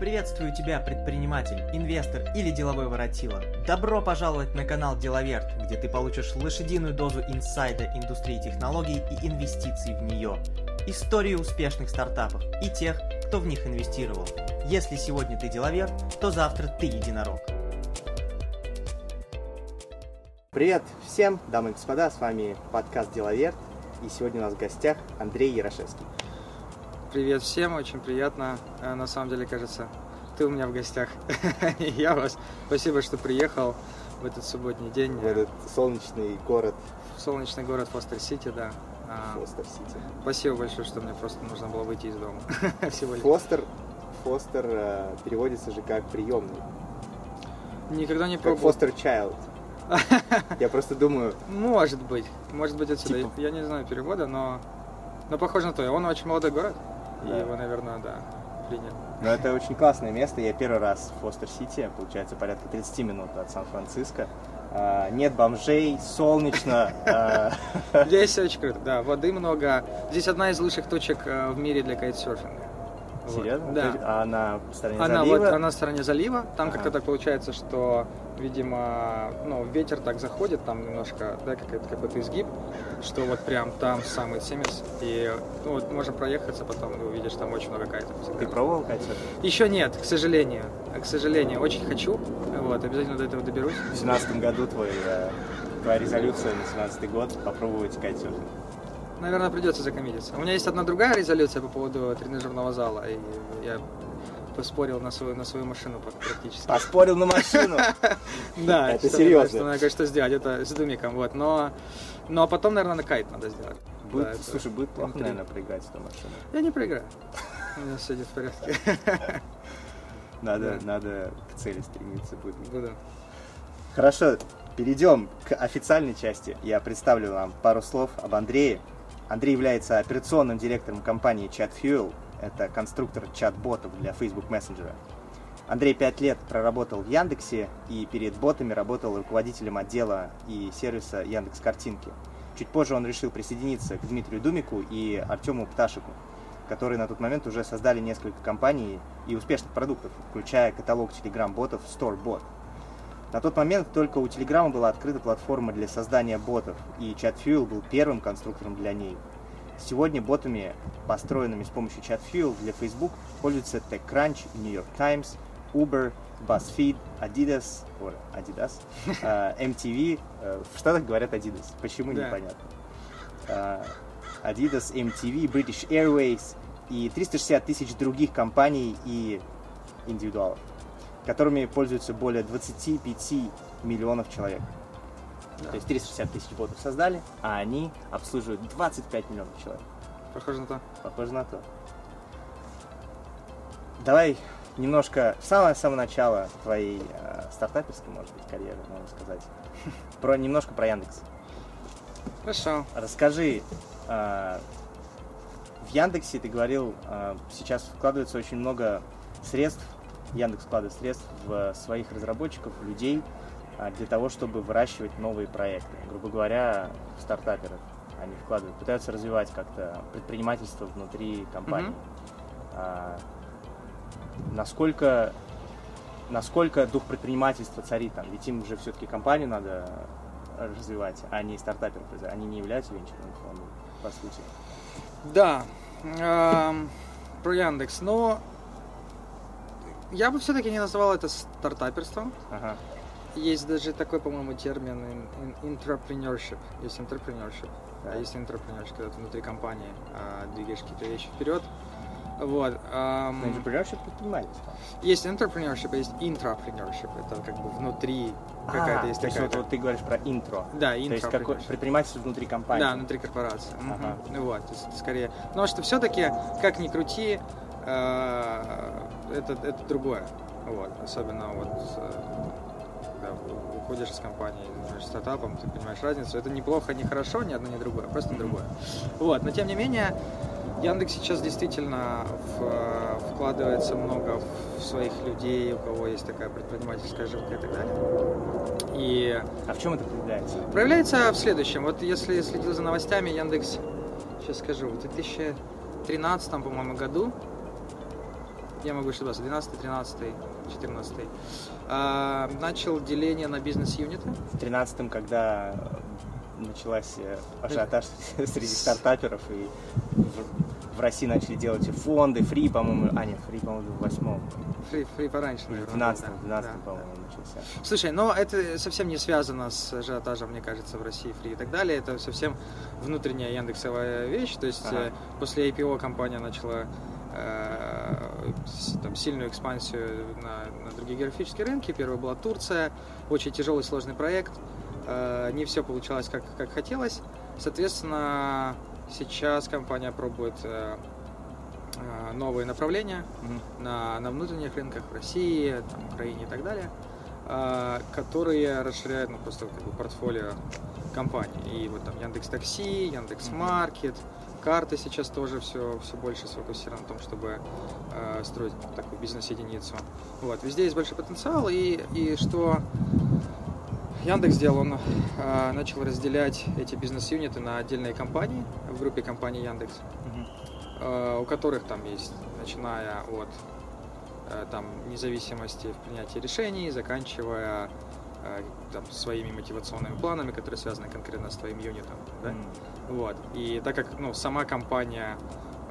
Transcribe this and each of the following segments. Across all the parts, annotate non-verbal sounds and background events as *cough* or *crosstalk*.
Приветствую тебя, предприниматель, инвестор или деловой воротила. Добро пожаловать на канал Деловерт, где ты получишь лошадиную дозу инсайда индустрии технологий и инвестиций в нее. Истории успешных стартапов и тех, кто в них инвестировал. Если сегодня ты деловер, то завтра ты единорог. Привет всем, дамы и господа, с вами подкаст Деловерт, и сегодня у нас в гостях Андрей Ярошевский. Привет всем, очень приятно. Э, На самом деле, кажется, ты у меня в гостях. *laughs* Я вас. Спасибо, что приехал в этот субботний день В этот солнечный город солнечный город Фостер-Сити, да. А, Фостер-Сити. Спасибо большое, что мне просто нужно было выйти из дома. *laughs* Лишь. Фостер, Фостер э, переводится же как приемный, Никогда не пробовал. Foster *laughs* Child. Я просто думаю, Может быть. Может быть отсюда. Типа. Я не знаю перевода, но... Но похоже на то. Он очень молодой город. И Да. его, наверное, да, принял. ну это очень классное место. Я первый раз в Фостер-Сити, получается порядка 30 минут от Сан-Франциско. А, Нет бомжей, солнечно. а, Здесь очень круто, да. Воды много. Здесь одна из лучших точек э, в мире для кайтсерфинга. Серьезно? Да. А на стороне Она залива? вот она на стороне залива. Там Ага. как-то так получается, что, видимо, ну, ветер так заходит, там немножко, да, какой-то какой-то изгиб, что вот прям там самый цимис. И ну, вот можно проехаться, потом ты увидишь там очень много кайтов. Ты пробовал кайтсерф? Еще нет, к сожалению. К сожалению, очень хочу. Вот, обязательно до этого доберусь. В 2017 году твой, э, твоя резолюция на 17 год попробовать кайтсерфинг. Наверное, придется закоммититься. У меня есть одна другая резолюция по поводу тренажерного зала, и я поспорил на свою, на свою машину практически. Поспорил на машину. *laughs* Да, Это серьезно. Что надо кое-что сделать, это с думиком, вот. Но, но потом, наверное, на кайт надо сделать. Будет, Да, это слушай, будет плохо, наверное, проиграть эту машину. Я не проиграю. У меня все идет в порядке. *laughs* Надо, надо к цели стремиться будет. Буду. Хорошо, перейдем к официальной части. Я представлю вам пару слов об Андрее. Андрей является операционным директором компании ChatFuel. Это конструктор чат-ботов для Facebook Messenger. Андрей пять лет проработал в Яндексе и перед ботами работал руководителем отдела и сервиса Яндекс Картинки. Чуть позже он решил присоединиться к Дмитрию Думику и Артему Пташику, которые на тот момент уже создали несколько компаний и успешных продуктов, включая каталог телеграм-ботов StoreBot. На тот момент только у Telegram была открыта платформа для создания ботов, и ChatFuel был первым конструктором для ней. Сегодня ботами, построенными с помощью ChatFuel для Facebook, пользуются TechCrunch, New York Times, Uber, BuzzFeed, Adidas, ой, Adidas, *laughs* э, MTV, э, в Штатах говорят Adidas, почему Да. непонятно. Э, Adidas, MTV, British Airways и 360 тысяч других компаний и индивидуалов которыми пользуются более 25 миллионов человек. Да. То есть 360 тысяч ботов создали, а они обслуживают 25 миллионов человек. Похоже на то. Похоже на то. Давай немножко с самого самого начала твоей э, стартаперской, может быть, карьеры, можно сказать. *laughs* Про немножко про Яндекс. Хорошо. Расскажи, э, в Яндексе ты говорил, э, сейчас вкладывается очень много средств, Яндекс вкладывает средств в своих разработчиков, в людей, э, для того, чтобы выращивать новые проекты. Грубо говоря, в стартаперов они вкладывают, пытаются развивать как-то предпринимательство внутри компании. Мгм. А, насколько, насколько дух предпринимательства царит там? Ведь им уже все-таки компанию надо развивать, а не стартаперов. Они не являются венчурными фондами, по сути. Да. эм, про Яндекс. Но я бы все-таки не называл это стартаперством. Ага. Есть даже такой, по-моему, термин ин- ин- entrepreneurship. Есть entrepreneurship, Да. а есть entrepreneurship, когда ты внутри компании а, двигаешь какие-то вещи вперед. Вот. эм, Но entrepreneurship предпринимательство. есть entrepreneurship, а есть intrapreneurship. Это как бы внутри какая-то А, есть то есть такая. вот, вот ты говоришь про интро. Да, То есть какое предпринимательство внутри компании. Да, внутри корпорации. Ага. Ну Вот, то есть скорее. Потому что все-таки, как ни крути, э, это, это другое. Вот. Особенно вот э, когда уходишь из компании, занимаешься стартапом, ты понимаешь разницу. Это неплохо, не хорошо, ни одно, ни другое, просто другое. Вот. Но тем не менее, Яндекс сейчас действительно в- вкладывается много в своих людей, у кого есть такая предпринимательская жилка и так далее. И А в чем это проявляется? Проявляется в следующем. Вот если следил за новостями, Яндекс, сейчас скажу, в 2013, по-моему, году я могу ошибаться, 12, 13, 14. А, начал деление на бизнес-юниты. В 13-м, когда началась э, ажиотаж *laughs* среди стартаперов, и в, в России начали делать фонды, фри, по-моему, а нет, фри, по-моему, в восьмом. Фри, фри пораньше, В наверное. 12 да, 12 да, по-моему, да. начался. Слушай, но это совсем не связано с ажиотажем, мне кажется, в России фри и так далее. Это совсем внутренняя яндексовая вещь. То есть Ага. э, после IPO компания начала э, там, сильную экспансию на, на другие географические рынки. Первая была Турция, очень тяжелый сложный проект. Э, не все получалось как, как хотелось. Соответственно, сейчас компания пробует э, э, новые направления Мгм. на, на внутренних рынках в России, там, Украине и так далее, которые расширяют ну, просто как бы, портфолио компаний. И вот там Яндекс Такси, Яндекс Маркет, карты сейчас тоже все, все больше сфокусированы на том, чтобы э, строить такую бизнес-единицу. Вот, везде есть большой потенциал, и, и что Яндекс сделал, он э, начал разделять эти бизнес-юниты на отдельные компании в группе компаний Яндекс Мгм. э, у которых там есть, начиная от э, там, независимости в принятии решений, заканчивая там, своими мотивационными планами, которые связаны конкретно с твоим юнитом. Да? М. Вот. И так как ну, сама компания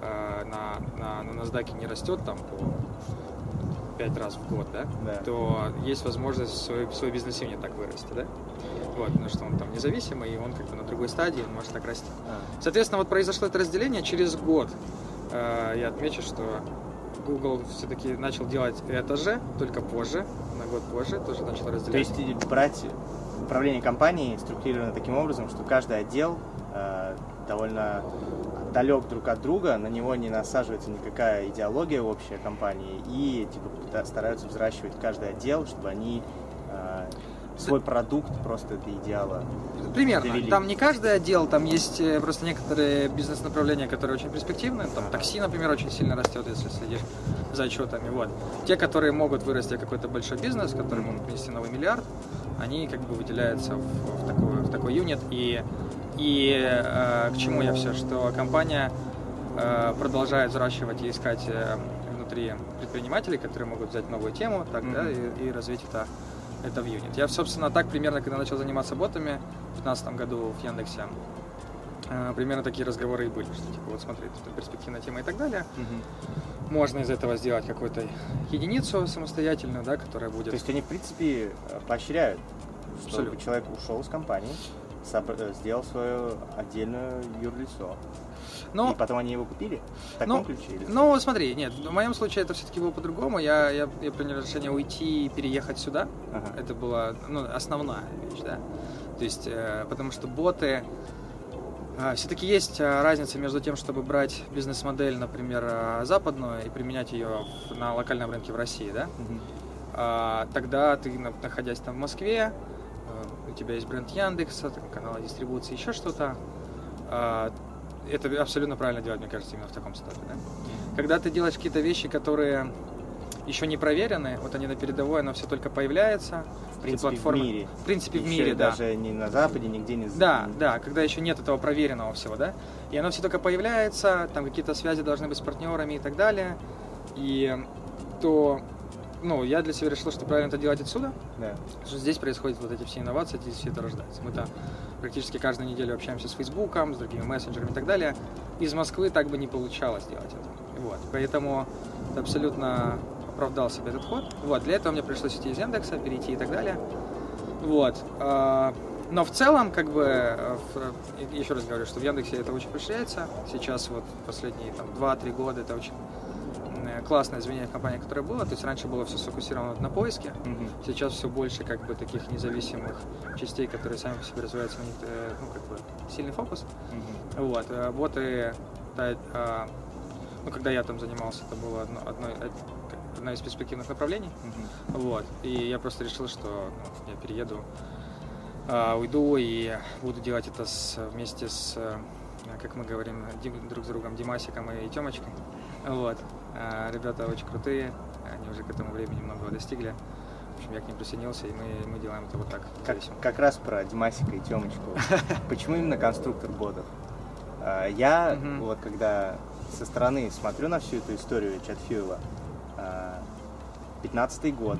э, на, на, на NASDAQ не растет там по пять раз в год, да, Да. то есть возможность свой, свой бизнес-юнит так вырасти, да? Вот, потому что он там независимый, и он как бы на другой стадии, он может так расти. А, Соответственно, вот произошло это разделение через год. Э, Я отмечу, что Google все-таки начал делать это же, только позже, год позже, тоже начал То разделять. есть и брать управление компанией структурировано таким образом, что каждый отдел э, довольно далек друг от друга, на него не насаживается никакая идеология общая компании, и типа стараются взращивать каждый отдел, чтобы они свой продукт просто до идеала. Примерно. довели. Там не каждый отдел, там есть э, просто некоторые бизнес-направления, которые очень перспективны. Там Ага. такси, например, очень сильно растет, если следишь за отчетами. Вот. Те, которые могут вырасти в какой-то большой бизнес, которые могут принести новый миллиард, они как бы выделяются в, в такой, в такой юнит. И, и э, к чему я все? Что компания э, продолжает взращивать и искать э, внутри предпринимателей, которые могут взять новую тему так, да, Мгм. и, и развить это, это в юнит. Я, собственно, так примерно, когда начал заниматься ботами в 2015 году в Яндексе, э, примерно такие разговоры и были, что типа вот смотри, тут перспективная тема и так далее. Можно из этого сделать какую-то единицу самостоятельную, да, которая будет... То есть они, в принципе, поощряют, чтобы Абсолютно. человек ушел из компании, сделал свое отдельное юрлицо. Ну, И потом они его купили? В ну, таком ключе? или- Ну, смотри, нет, в моем случае это все-таки было по-другому. Я, я, я принял решение уйти и переехать сюда. Ага. Это была ну, основная вещь, да. То есть, э, потому что боты... все-таки есть э, разница между тем, чтобы брать бизнес-модель, например, э, западную и применять ее на локальном рынке в России, да. Мгм. А, тогда ты, на- находясь там в Москве, э, у тебя есть бренд Яндекса, там, каналы дистрибуции, еще что-то. а, это абсолютно правильно делать, мне кажется, именно в таком статусе. Да? Когда ты делаешь какие-то вещи, которые еще не проверены, вот они на передовой, оно все только появляется. В принципе, платформы- в мире. В принципе, в Еще мире, да. даже не на Западе, нигде не... Да, да, когда еще нет этого проверенного всего, да. И оно все только появляется, там какие-то связи должны быть с партнерами и так далее. И то, ну, я для себя решил, что правильно это делать отсюда, Да. что здесь происходят вот эти все инновации, здесь все это рождается. Мы там практически каждую неделю общаемся с Фейсбуком, с другими мессенджерами и так далее. Из Москвы так бы не получалось делать это. Вот. Поэтому это абсолютно оправдал себе этот ход. Вот. Для этого мне пришлось идти из Яндекса, перейти и так далее. Вот. А, Но в целом, как бы, еще раз говорю, что в Яндексе это очень расширяется. Сейчас вот последние там 2-3 года это очень классное изменение в компании, которое было. То есть раньше было все сфокусировано на поиске, Мгм. Сейчас все больше как бы таких независимых частей, которые сами по себе развиваются, у них э, ну, как бы сильный фокус. Мгм. Вот. Боты, да, а, ну, когда я там занимался, это было одно, одно, од- одно из перспективных направлений. Мгм. Вот. И я просто решил, что ну, я перееду, а, уйду и буду делать это с, вместе с, э, как мы говорим, друг с другом Димасиком и Темочкой. Вот. А, Ребята очень крутые, они уже к этому времени многого достигли. В общем, я к ним присоединился, и мы, мы делаем это вот так. Как, как раз про Димасика и Темочку. *laughs* Почему именно конструктор ботов? А, Я вот когда со стороны смотрю на всю эту историю чатфьюла, 15 год,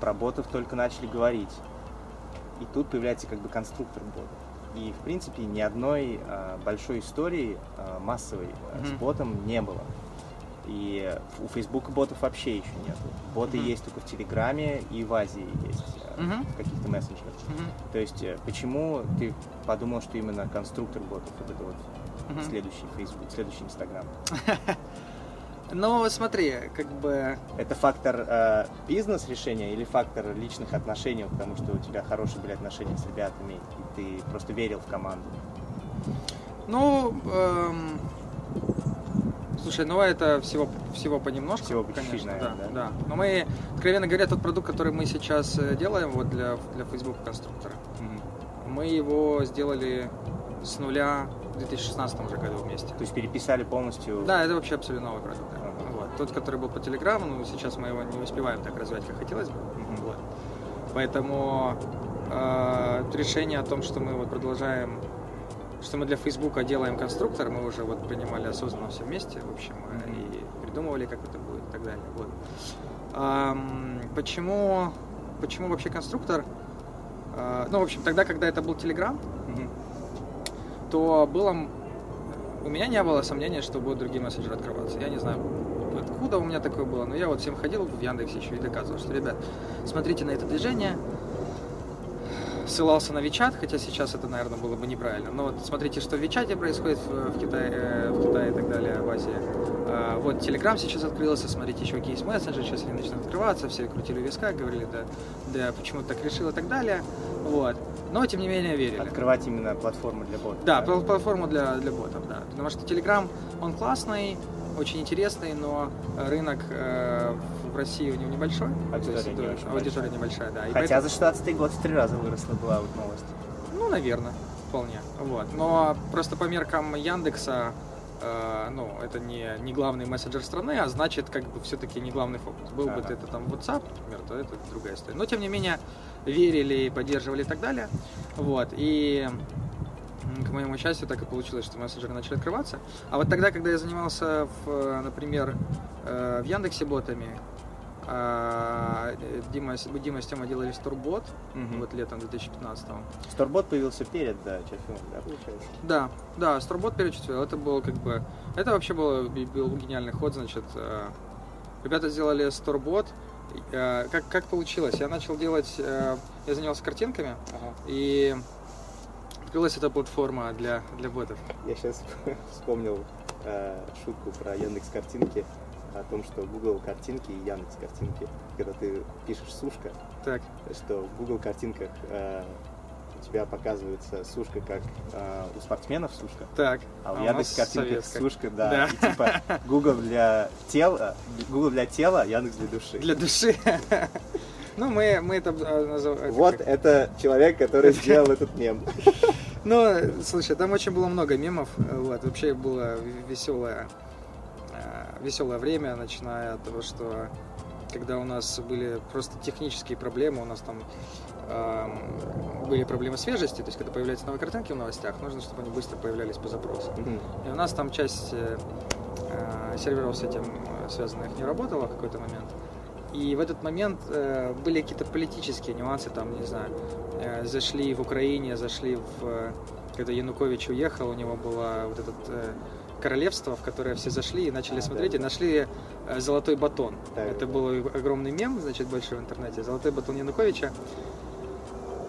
про ботов только начали говорить. И тут появляется как бы конструктор ботов. И, в принципе, ни одной а, большой истории а, массовой а, с ботом не было. И у Facebook ботов вообще еще нет. Боты Мгм. есть только в Телеграме и в Азии есть, Мгм. в каких-то мессенджерах. Мгм. То есть, э, почему ты подумал, что именно конструктор ботов вот это вот Мгм. следующий Facebook, следующий Инстаграм? *laughs* Ну, смотри, как бы... Это фактор э, бизнес-решения или фактор личных отношений, потому что у тебя хорошие были отношения с ребятами, и ты просто верил в команду? Ну, эм, слушай, ну это всего, всего понемножку, Всего конечно, наверное, да, да? да. Но мы, откровенно говоря, тот продукт, который мы сейчас э, делаем вот для, для Facebook конструктора, мы его сделали с нуля в 2016 уже году вместе. То есть переписали полностью? Да, это вообще абсолютно новый продукт. да. Ага. Вот. Тот, который был по Телеграму, ну, сейчас мы его не успеваем так развивать, как хотелось бы. Мгм. Вот. Поэтому э, решение о том, что мы вот продолжаем, что мы для Фейсбука делаем конструктор, мы уже вот принимали осознанно все вместе, в общем, Мгм. и придумывали, как это будет и так далее. Вот. Ам, почему, почему вообще конструктор? Э, ну, в общем, тогда, когда это был Телеграм, Мгм. то было... У меня не было сомнения, что будут другие мессенджеры открываться. Я не знаю, откуда у меня такое было, но я вот всем ходил в Яндексе еще и доказывал, что, ребят, смотрите на это движение, ссылался на Вичат, хотя сейчас это, наверное, было бы неправильно. Но вот смотрите, что в Вичате происходит в, в Китае, э, в Китае и так далее, в Азии. А, вот Телеграм сейчас открылся, смотрите, еще какие есть мессенджеры, сейчас они начнут открываться, все крутили виска, говорили, да, да, почему так решил и так далее. Вот. Но, тем не менее, верили. Открывать именно платформу для ботов. Да, пл- платформу для, для ботов, да. Потому что Telegram, он классный, очень интересный, но рынок э, в России у него небольшой. Аудитория То есть, не да, очень аудитория небольшая, да. И Хотя поэтому- за 16 год в три раза выросла была вот новость. Ну, наверное, вполне. Вот. Но просто по меркам Яндекса, э, ну, это не, не главный мессенджер страны, а значит, как бы все-таки не главный фокус. Был бы это там WhatsApp, например, то это другая история. Но, тем не менее, верили, поддерживали и так далее. Вот. И к моему счастью, так и получилось, что мессенджеры начали открываться. А вот тогда, когда я занимался, в, э, например, э, в Яндексе ботами, а, Дима, с- Дима с Тёмой делали Storebot, Мгм. вот летом 2015 Сторбот появился перед, да, Чафилом, да, получается? Да, да, Storebot перечислил. Это был как бы... Это вообще был, был гениальный ход, значит. э, Ребята сделали Storebot. Э, Как, как получилось? Я начал делать... э, Я занялся картинками, Ага. и открылась эта платформа для, для ботов. Я сейчас *laughs* вспомнил э, шутку про Яндекс картинки о том, что Google картинки и Яндекс картинки, когда ты пишешь сушка, Так, что в Google картинках э, у тебя показывается сушка как э, у спортсменов сушка, так. а у у Яндекс картинках советская. сушка, да, Да. и типа Google для тела, Google для тела, Яндекс для души. Для души. *laughs* Ну, мы, мы это э, называем... Вот это человек, который *laughs* сделал этот мем. Ну, слушай, там очень было много мемов. э, Вот, вообще было веселое, веселое время, начиная от того, что когда у нас были просто технические проблемы, у нас там были проблемы свежести, то есть когда появляются новые картинки в новостях, нужно, чтобы они быстро появлялись по запросу. Мгм. И у нас там часть э, э, серверов с этим э, связанных не работала в какой-то момент. И в этот момент э, были какие-то политические нюансы, там, не знаю, э, зашли в Украине, зашли в... э, когда Янукович уехал, у него было вот это э, королевство, в которое все зашли и начали А, смотреть, да, и нашли э, золотой батон. Да, Это да. был огромный мем, значит, большой в интернете, золотой батон Януковича.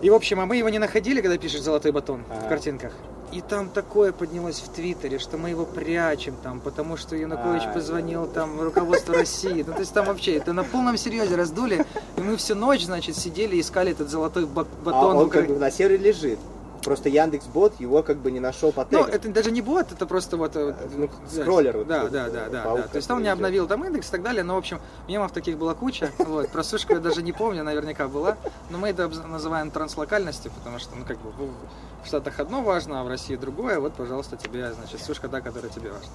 И, в общем, а мы его не находили, когда пишешь «золотой батон» в Ага. картинках. И там такое поднялось в Твиттере, что мы его прячем там, потому что Янукович А, позвонил там в руководство России. Ну, то есть там вообще это на полном серьезе раздули. И мы всю ночь, значит, сидели и искали этот золотой ба- А батон. в он как бы на сервере лежит. Просто Яндекс Бот его как бы не нашел по Ну, тегам. это даже не бот, это просто вот... э, Ну, скроллер вот Да, этот, да, э, да, да, паук, да. То есть он не обновил там индекс и так далее, но, в общем, мемов таких была куча. *laughs* Вот, про сушку я даже не помню, наверняка была. Но мы это называем транслокальностью, потому что, ну, как бы, в- Штатах одно важно, а в России другое. Вот, пожалуйста, тебе, значит, сушка та, которая тебе важна.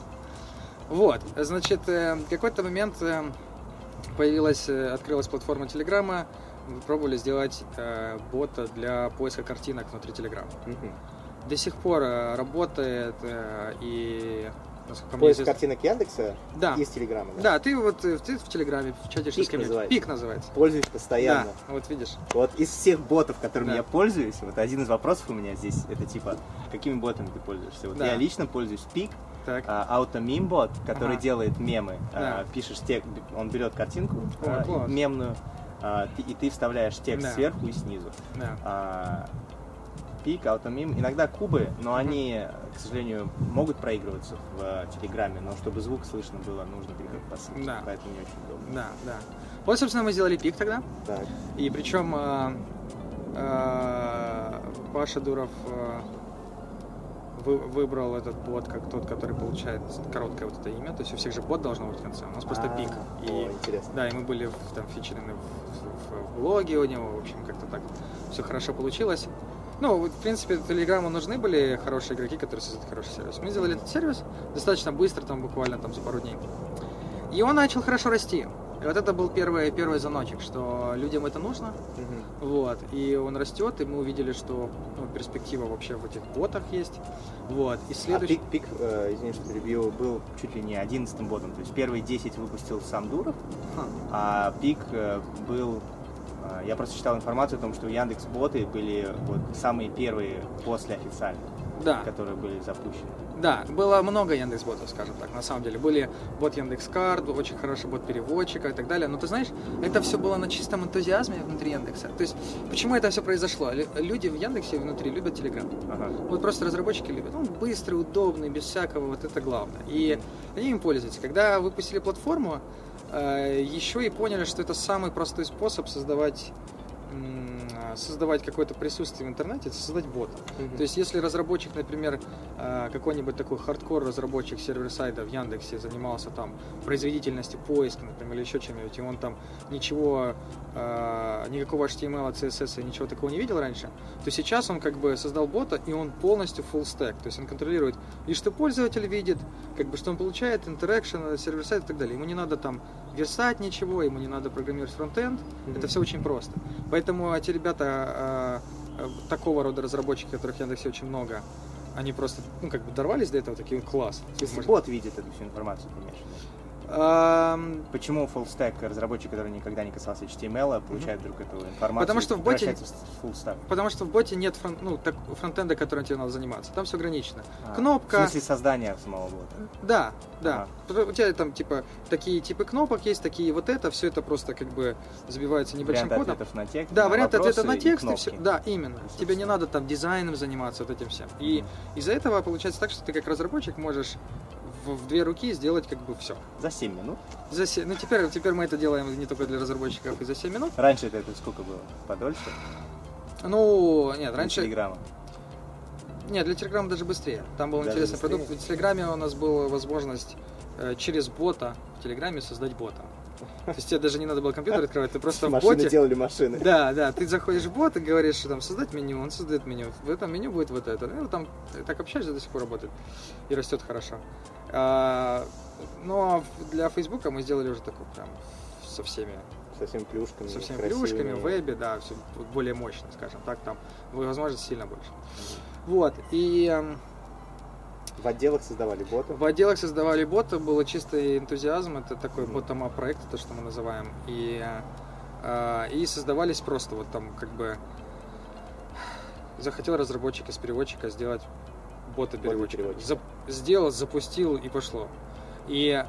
Вот, значит, э, в какой-то момент э, появилась, э, открылась платформа Телеграма, мы пробовали сделать э, бота для поиска картинок внутри Телеграма Мгм. до сих пор э, работает э, и насколько Поиск известно. картинок Яндекса Да. из Телеграма. да? Да, ты вот э, ты в Телеграме в чате Пик называется. Пик называется. Пользуюсь постоянно. Да, вот видишь. Вот из всех ботов, которыми Да. я пользуюсь, вот один из вопросов у меня здесь, это типа, какими ботами ты пользуешься? Вот Да. я лично пользуюсь Пик, Так. а, AutoMeme-бот, который Ага. делает мемы. А, Да. Пишешь текст, он берет картинку О, а, класс. мемную, а, ты- и ты вставляешь текст Да. сверху и снизу. Да. А, Пик, AutoMeme, иногда кубы, но они, к сожалению, могут проигрываться в э, Телеграме, но чтобы звук слышно было, нужно переходить по ссылке, Да. поэтому не очень удобно. Да, да. Вот, собственно, мы сделали пик тогда. Так. И причем э, э, Паша Дуров э, вы- выбрал этот бот как тот, который получает короткое вот это имя. То есть у всех же бот должно быть в конце. У нас просто А, пик. О, И интересно. да, и мы были там фичерены в, в- в блоге у него, в общем, как-то так все хорошо получилось. Ну, в принципе, Телеграму нужны были хорошие игроки, которые создают хороший сервис. Мы сделали этот сервис достаточно быстро, там буквально там за пару дней. И он начал хорошо расти. И вот это был первый, первый звоночек, что людям это нужно, Мгм. вот, и он растет, и мы увидели, что ну, перспектива вообще в этих ботах есть, вот, и А следующий... пик, пик э, извини, что перебью, был чуть ли не одиннадцатым ботом. То есть первые 10 выпустил сам Дуров, Ха. а пик э, был... э, я просто читал информацию о том, что Яндекс боты были вот самые первые после официальных, Да, которые были запущены. да, было много Яндекс ботов, скажем так, на самом деле. Были бот Яндекс Карт, очень хороший бот переводчика и так далее. Но ты знаешь, это все было на чистом энтузиазме внутри Яндекса. То есть, почему это все произошло? Лю- Люди в Яндексе внутри любят Телеграм. Ага. Вот просто разработчики любят. Он быстрый, удобный, без всякого, вот это главное. И они им пользуются. Когда выпустили платформу, э, еще и поняли, что это самый простой способ создавать создавать какое-то присутствие в интернете, это создать бота. То есть, если разработчик, например, э, какой-нибудь такой хардкор разработчик server-side а в Яндексе занимался там производительностью поиска, например, или еще чем-нибудь, и он там ничего, э, никакого HTML, CSS ничего такого не видел раньше, то сейчас он как бы создал бота, и он полностью full stack, то есть он контролирует и что пользователь видит, как бы что он получает, interaction, server-side и так далее. Ему не надо там версать ничего, ему не надо программировать фронтенд, Мгм. это все очень просто. Поэтому эти ребята, э, э, такого рода разработчики, которых в Яндексе очень много, они просто, ну, как бы дорвались до этого, такие, класс. Смысле, Может- бот видит эту всю информацию, ты Почему full stack разработчик, который никогда не касался HTML, получает вдруг эту информацию? Потому что и в боте- потому что в боте нет фрон- ну, так, фронтенда, которым тебе надо заниматься. Там все ограничено. А, Кнопка. В смысле создания самого бота? Да, да. Потому- У тебя там типа такие типы кнопок есть, такие вот это, все это просто как бы забивается небольшим Варианты кодом. ответов на текст, Да, варианты ответа на и текст и все. Да, именно. Ресурсы. Тебе не надо там дизайном заниматься, вот этим всем. И из-за этого получается так, что ты как разработчик можешь в, в две руки сделать как бы все. За 7 минут. За се- Ну теперь, теперь мы это делаем не только для разработчиков и за 7 минут. Раньше это, это сколько было? Подольше? Ну, нет, Для раньше... Телеграма. Нет, для Телеграма даже быстрее. Там был Даже интересный быстрее? продукт. В Телеграме у нас была возможность э, через бота в Телеграме создать бота. То есть тебе даже не надо было компьютер открывать, ты просто в Машины боте... делали машины. Да, да, ты заходишь в бот и говоришь, что там создать меню, он создает меню. В этом меню будет вот это. Ну, там так общаешься, до сих пор работает. И растет хорошо. А, но в- для Фейсбука мы сделали уже такой прям со всеми, Со всеми плюшками. со всеми красивыми. плюшками, в вебе, да, все более мощно, скажем так, там возможности сильно больше. Вот, и эм, В отделах создавали боты. в отделах создавали боты, было чистый энтузиазм, это такой bottom проект, то, что мы называем, и, э, и создавались просто вот там как бы захотел разработчик из переводчика сделать бота переводчика. Бота-переводчика. Зап- сделал, запустил и пошло. И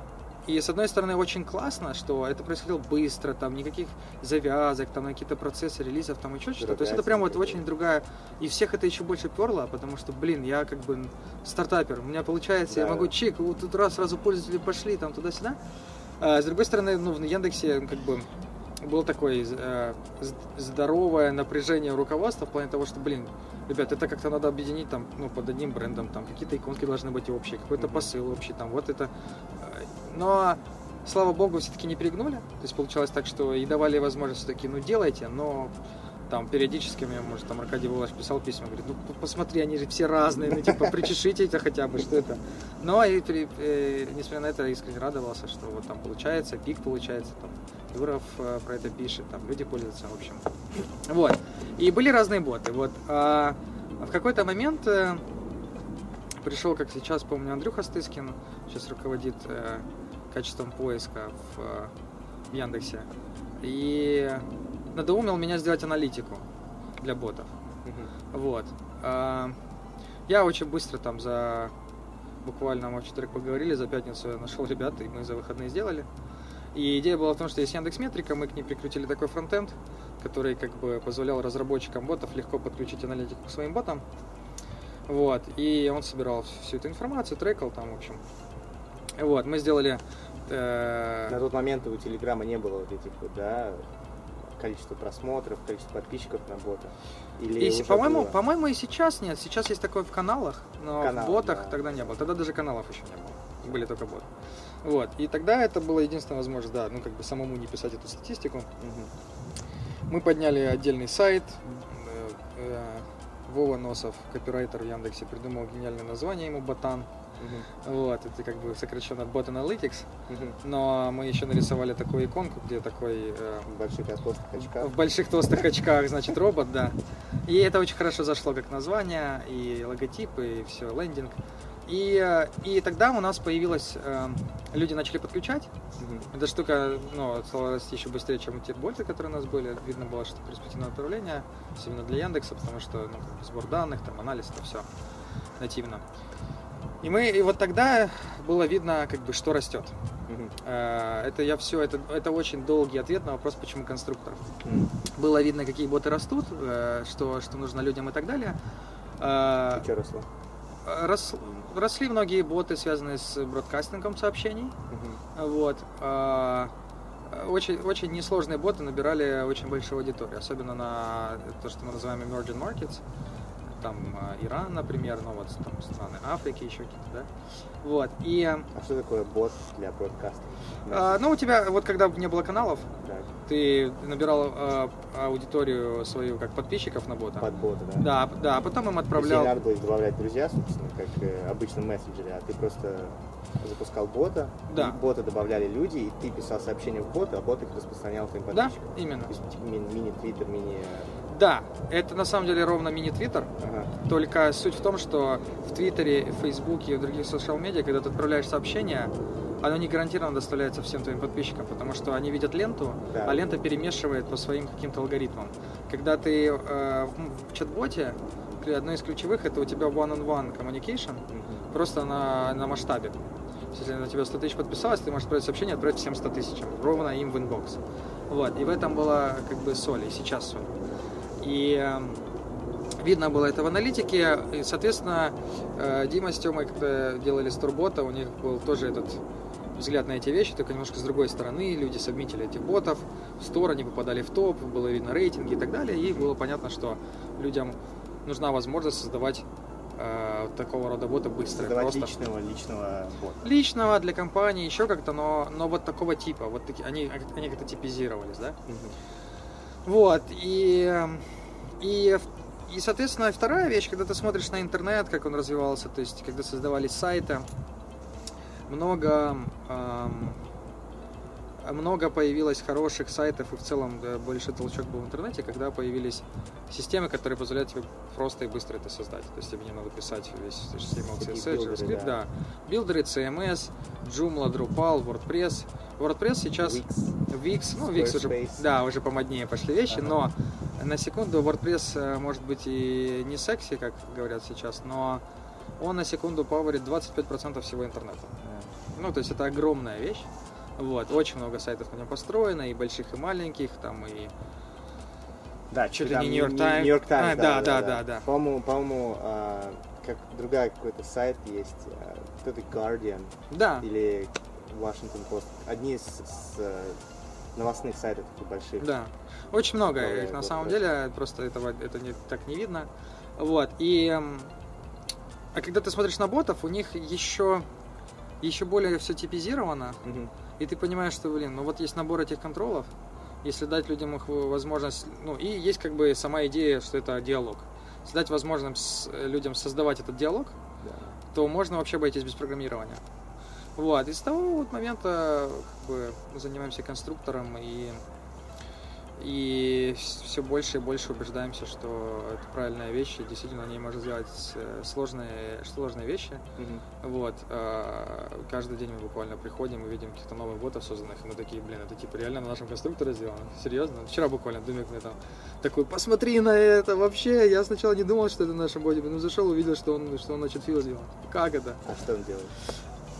и с одной стороны очень классно, что это происходило быстро, там никаких завязок, там какие-то процессы релизов, там еще что-то. То есть это прям вот очень другая. И всех это еще больше перло, потому что, блин, я как бы стартапер, у меня получается, я Да. могу чик, вот тут раз сразу пользователи пошли, там туда-сюда. А, с другой стороны, ну, в Яндексе как бы было такое э, здоровое напряжение руководства в плане того, что, блин, ребят, это как-то надо объединить там, ну, под одним брендом, там какие-то иконки должны быть общие, какой-то Мгм. посыл общий, там, вот это. Но, слава богу, все-таки не перегнули. То есть получалось так, что и давали возможность все-таки, ну, делайте, но там периодически мне, может, там Аркадий Волаш писал письма, говорит, ну посмотри, они же все разные, ну типа причешите это хотя бы, что это. Но и при- э, несмотря на это искренне радовался, что вот там получается, пик получается, там Дуров э, про это пишет, там люди пользуются, в общем. Вот. И были разные боты. Вот. А в какой-то момент э, пришел, как сейчас помню, Андрюха Стыскин, сейчас руководит э, качеством поиска в, э, в Яндексе. И надоумил меня сделать аналитику для ботов. Вот. А, Я очень быстро там за буквально мы вчера поговорили, за пятницу я нашел ребят, и мы за выходные сделали. И идея была в том, что есть Яндекс Метрика, мы к ней прикрутили такой фронтенд, который как бы позволял разработчикам ботов легко подключить аналитику к своим ботам. Вот, и он собирал всю эту информацию, трекал там, в общем. Вот, мы сделали... э, На тот момент у Телеграма не было вот этих вот, да, количество просмотров, количество подписчиков на бота. Или И, по-моему, было? по-моему, и сейчас нет. Сейчас есть такое в каналах, но Канал, в ботах да. тогда не было. Тогда даже каналов еще не было. Были только боты. Вот. И тогда это была единственная возможность, да, ну как бы самому не писать эту статистику. Мгм. Мы подняли отдельный сайт. э, э, Вова Носов, копирайтер в Яндексе, придумал гениальное название ему Ботан. Мгм. Вот, это как бы сокращенно Bot Analytics. Мгм. Но мы еще нарисовали такую иконку, где такой э, В больших толстых очках. в больших толстых очках, значит, робот, да. И это очень хорошо зашло как название, и логотип, и все, лендинг. И, э, и тогда у нас появилось, э, люди начали подключать. Мгм. Эта штука ну, стала расти еще быстрее, чем те боты, которые у нас были. Видно было, что перспективное направление, особенно для Яндекса, потому что ну, сбор данных, там, анализ, это все нативно. И мы, и вот тогда было видно, как бы, что растет. Мгм. Э, Это я все, это, это очень долгий ответ на вопрос, почему конструктор Мгм. было видно, какие боты растут, э, что, что нужно людям и так далее. Э, И что росло? рос- росли многие боты, связанные с бродкастингом сообщений. Мгм. Вот. Очень, очень несложные боты набирали очень большую аудиторию, особенно на то, что мы называем emerging markets. Там э, Иран, например, ну вот там страны Африки еще какие-то, да. Вот. И, А что такое бот для бродкаста? э, ну, у тебя, вот когда не было каналов, Так, ты набирал э, аудиторию свою как подписчиков на бота. под бота, да? Да, да, а потом им То есть отправлял. не надо было добавлять друзья, собственно, как э, обычно в мессенджере, а ты просто запускал бота, Да. и бота добавляли люди, и ты писал сообщения в бота, а бот их распространял твоим Да, подписчикам. именно. То есть типа, ми- мини-твиттер, мини... Да, это на самом деле ровно мини-твиттер, Ага. только суть в том, что в Твиттере, в Фейсбуке и в других социал-медиа, когда ты отправляешь сообщение, оно не гарантированно доставляется всем твоим подписчикам, потому что они видят ленту, Да. а лента перемешивает по своим каким-то алгоритмам. Когда ты э, в, в чат-боте, одно из ключевых это у тебя one-on-one communication, Мгм. просто на, на масштабе. Если на тебя 100 тысяч подписалось, ты можешь отправить сообщение, отправить всем 100 тысячам, ровно им в inbox. Вот, и в этом была как бы соль, и сейчас соль. И э, видно было это в аналитике, и, соответственно, э, Дима с Тёмой, когда делали Storebot а, у них был тоже этот взгляд на эти вещи, только немножко с другой стороны. Люди сабмитили этих ботов, в store они попадали в топ, было видно рейтинги и так далее, и было понятно, что людям нужна возможность создавать э, такого рода бота быстро. Создавать просто личного, личного бота. личного для компании, еще как-то, но, но вот такого типа, вот таки, они, они как-то типизировались, да? Мгм. Вот, и, и, и, соответственно, вторая вещь, когда ты смотришь на интернет, как он развивался, то есть, когда создавались сайты, много, эм, много появилось хороших сайтов, и в целом да, большой толчок был в интернете, когда появились системы, которые позволяют тебе просто и быстро это создать. То есть тебе не надо писать весь HTML, CSS, JavaScript, да. да. Билдеры, CMS, Joomla, Drupal, WordPress. WordPress сейчас... Wix. Wix, ну, Wix уже, да, уже помоднее пошли вещи, Ага. но на секунду WordPress э, может быть и не секси, как говорят сейчас, но он на секунду пауэрит 25% всего интернета. Ну, то есть это огромная вещь. Вот, очень много сайтов на нем построено, и больших, и маленьких, там, и... Да, ли там Times. York Times, А, да, да, да, да. По-моему, по-моему, а, как другая какой-то сайт есть, кто-то Guardian Да, или Washington Post. Одни из э, новостных сайтов таких больших. да. Очень много Добавляют их на самом деле, просто этого, это не, так не видно. Вот, и... эм, А когда ты смотришь на ботов, у них еще, еще более все типизировано, Мгм. И ты понимаешь, что, блин, ну вот есть набор этих контролов, если дать людям их возможность, ну и есть как бы сама идея, что это диалог. Если дать возможность с- людям создавать этот диалог, Да. то можно вообще обойтись без программирования. Вот, и с того вот момента как бы мы занимаемся конструктором и И все больше и больше убеждаемся, что это правильная вещь, и действительно они можно сделать э, сложные, сложные вещи. Мгм. Вот. а, Каждый день мы буквально приходим и видим каких-то новых ботов созданных, и мы такие, блин, это типа реально на нашем конструкторе сделано? Серьезно? Вчера буквально Думик мне там такой, посмотри на это вообще. Я сначала не думал, что это наш боди, потом зашел, увидел, что он, что он на Чатфил сделал. Как это? А что он делает?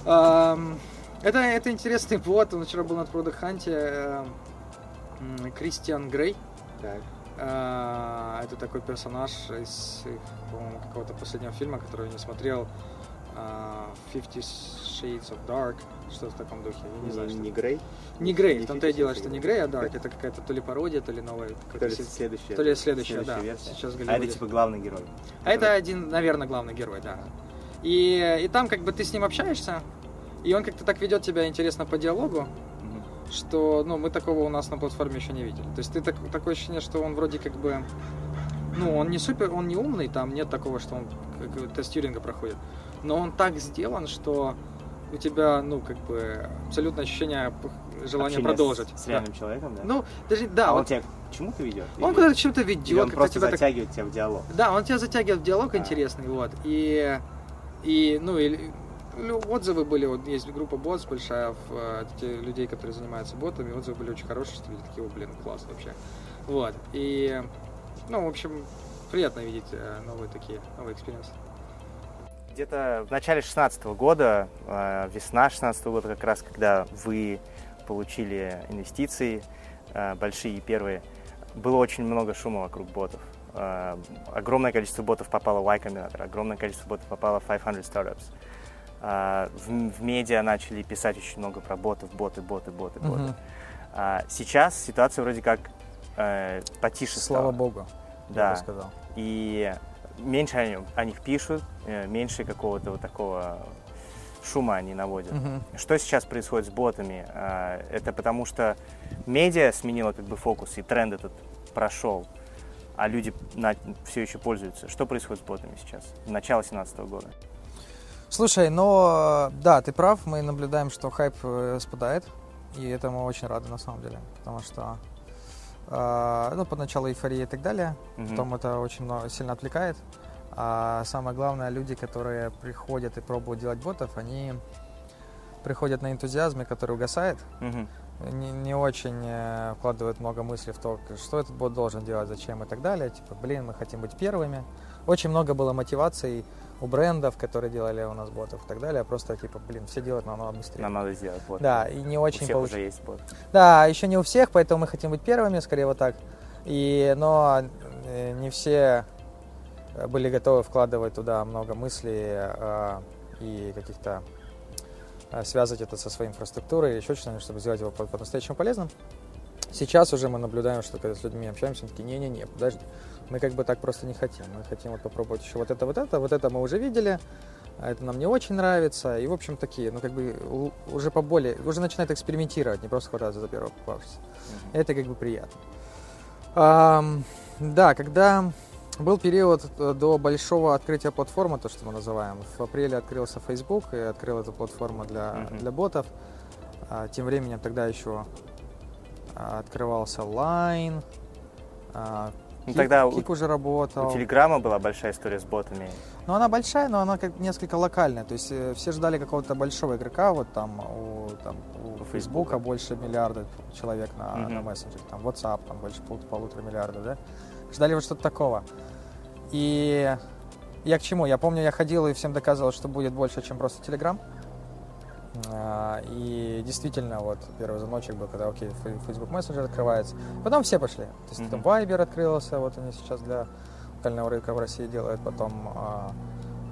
Это, это интересный бот, он вчера был на Product Hunt, э, м, Кристиан Грей. Так. А, Это такой персонаж из, по-моему, какого-то последнего фильма, который я не смотрел. а, Fifty Shades of Dark, что в таком духе, я не знаю. Не, что не. Грей? Не Грей, не том-то и дело, что не. Грей, а Dark. Это какая-то то ли пародия, то ли новая. То ли следующая. то ли следующая, да. версия. Сейчас А это типа главный герой. А это один, наверное, главный герой, да. И, и там как бы ты с ним общаешься, и он как-то так ведет тебя интересно по диалогу, Мгм. что, ну, мы такого у нас на платформе еще не видели. То есть ты так, такое ощущение, что он вроде как бы, ну, он не супер, он не умный, там нет такого, что он как, тест Тьюринга проходит, но он так сделан, что у тебя, ну, как бы абсолютное ощущение желания Общение продолжить. С, с Да. реальным человеком, да? Ну, даже, да, а он вот тебя к чему-то ведет? он Или- куда-то что-то или ведет, он как-то просто тебя так затягивает тебя в диалог. да, он тебя затягивает в диалог А. интересный, вот. И, и ну, и, отзывы были, вот есть группа Bots большая, в, э, те людей, которые занимаются ботами, отзывы были очень хорошие, что люди такие, «О, блин, класс вообще. Вот. И, ну, в общем, приятно видеть э, новые такие, новые experience ы. Где-то в начале 16 года, э, весна 16 года, как раз когда вы получили инвестиции большие первые, было очень много шума вокруг ботов. Э, огромное количество ботов попало в Y Combinator, огромное количество ботов попало в 500 Startups. Э, в, в медиа начали писать очень много про ботов, боты, боты, боты, боты. Мгм. А сейчас ситуация вроде как э, потише Слава стала. богу, Да. я бы сказал. И меньше о, нем- о них пишут, э, меньше какого-то вот такого шума они наводят. Мгм. Что сейчас происходит с ботами? Это потому что медиа сменила как бы фокус, и тренд этот прошел, а люди все еще пользуются. Что происходит с ботами сейчас? Начало 2017 года. Слушай, но да, ты прав, мы наблюдаем, что хайп э, спадает, и этому очень рады на самом деле, потому что э, ну, поначалу эйфория и так далее, Мгм. потом это очень много, сильно отвлекает. А самое главное, люди, которые приходят и пробуют делать ботов, они приходят на энтузиазме, который угасает, Мгм. Не, не очень э, вкладывают много мыслей в то, что этот бот должен делать, зачем и так далее. Типа, блин, мы хотим быть первыми. Очень много было мотиваций у брендов, которые делали у нас ботов и так далее. Просто типа, блин, все делают намного быстрее. Нам надо сделать бот. Да, и не У очень всех получилось. уже есть бот. Да, еще не у всех, поэтому мы хотим быть первыми, скорее вот так. И, но э, не все были готовы вкладывать туда много мыслей э, и каких-то связывать это со своей инфраструктурой или еще что-нибудь, чтобы сделать его по- по-настоящему полезным. Сейчас уже мы наблюдаем, что когда с людьми общаемся, такие, не-не-не, подожди, мы как бы так просто не хотим. Мы хотим вот попробовать еще вот это, вот это, вот это мы уже видели, а это нам не очень нравится. И, в общем, такие, ну, как бы уже поболее, уже начинают экспериментировать, не просто хвататься за первого попавшегося. Мгм. Это как бы приятно. Ам, да, когда был период э, до большого открытия платформы, то, что мы называем, в апреле открылся Facebook и открыл эту платформу для, Мгм. для ботов. А, тем временем тогда еще а, открывался Line, а, Ну, тогда у, Kik уже работал. у Телеграма была большая история с ботами. Но она большая, но она как несколько локальная. То есть э, все ждали какого-то большого игрока, вот там у, там, у, У Фейсбука больше миллиарда человек на, Мгм. на мессенджере, там WhatsApp там больше пол- полутора миллиарда, да? Ждали вот что-то такого. И я к чему? Я помню, я ходил и всем доказывал, что будет больше, чем просто Telegram. А, И действительно, вот первый звоночек был, когда, окей, Facebook Messenger открывается. Потом все пошли. То есть там Мгм. Viber открылся, вот они сейчас для локального рынка в России делают, потом а,